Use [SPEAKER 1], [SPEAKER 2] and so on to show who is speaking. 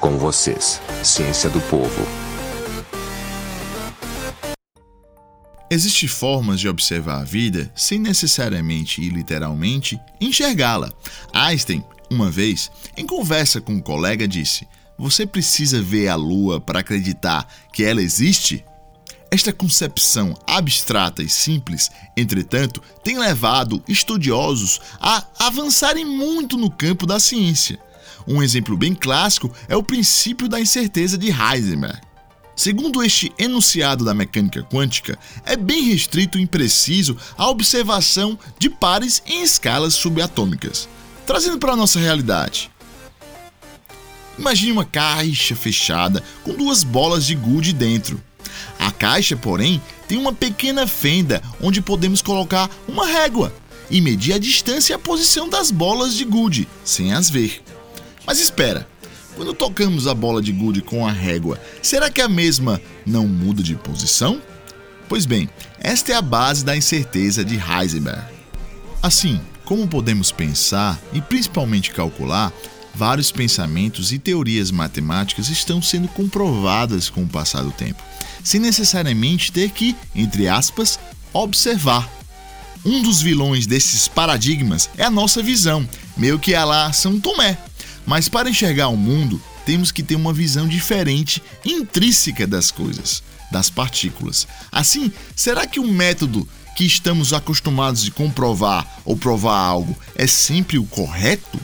[SPEAKER 1] Com vocês, Ciência do Povo.
[SPEAKER 2] Existem formas de observar a vida sem necessariamente e literalmente enxergá-la. Einstein, uma vez, em conversa com um colega, disse: Você precisa ver a Lua para acreditar que ela existe? Esta concepção abstrata e simples, entretanto, tem levado estudiosos a avançarem muito no campo da ciência. Um exemplo bem clássico é o princípio da incerteza de Heisenberg. Segundo este enunciado da mecânica quântica, é bem restrito e impreciso a observação de pares em escalas subatômicas. Trazendo para a nossa realidade. Imagine uma caixa fechada com duas bolas de gude dentro. A caixa, porém, tem uma pequena fenda onde podemos colocar uma régua e medir a distância e a posição das bolas de gude, sem as ver. Mas espera, quando tocamos a bola de gude com a régua, será que a mesma não muda de posição? Pois bem, esta é a base da incerteza de Heisenberg. Assim, como podemos pensar e principalmente calcular, vários pensamentos e teorias matemáticas estão sendo comprovadas com o passar do tempo sem necessariamente ter que, entre aspas, observar. Um dos vilões desses paradigmas é a nossa visão, meio que a lá São Tomé. Mas para enxergar o mundo, temos que ter uma visão diferente, intrínseca das coisas, das partículas. Assim, será que o método que estamos acostumados de comprovar ou provar algo é sempre o correto?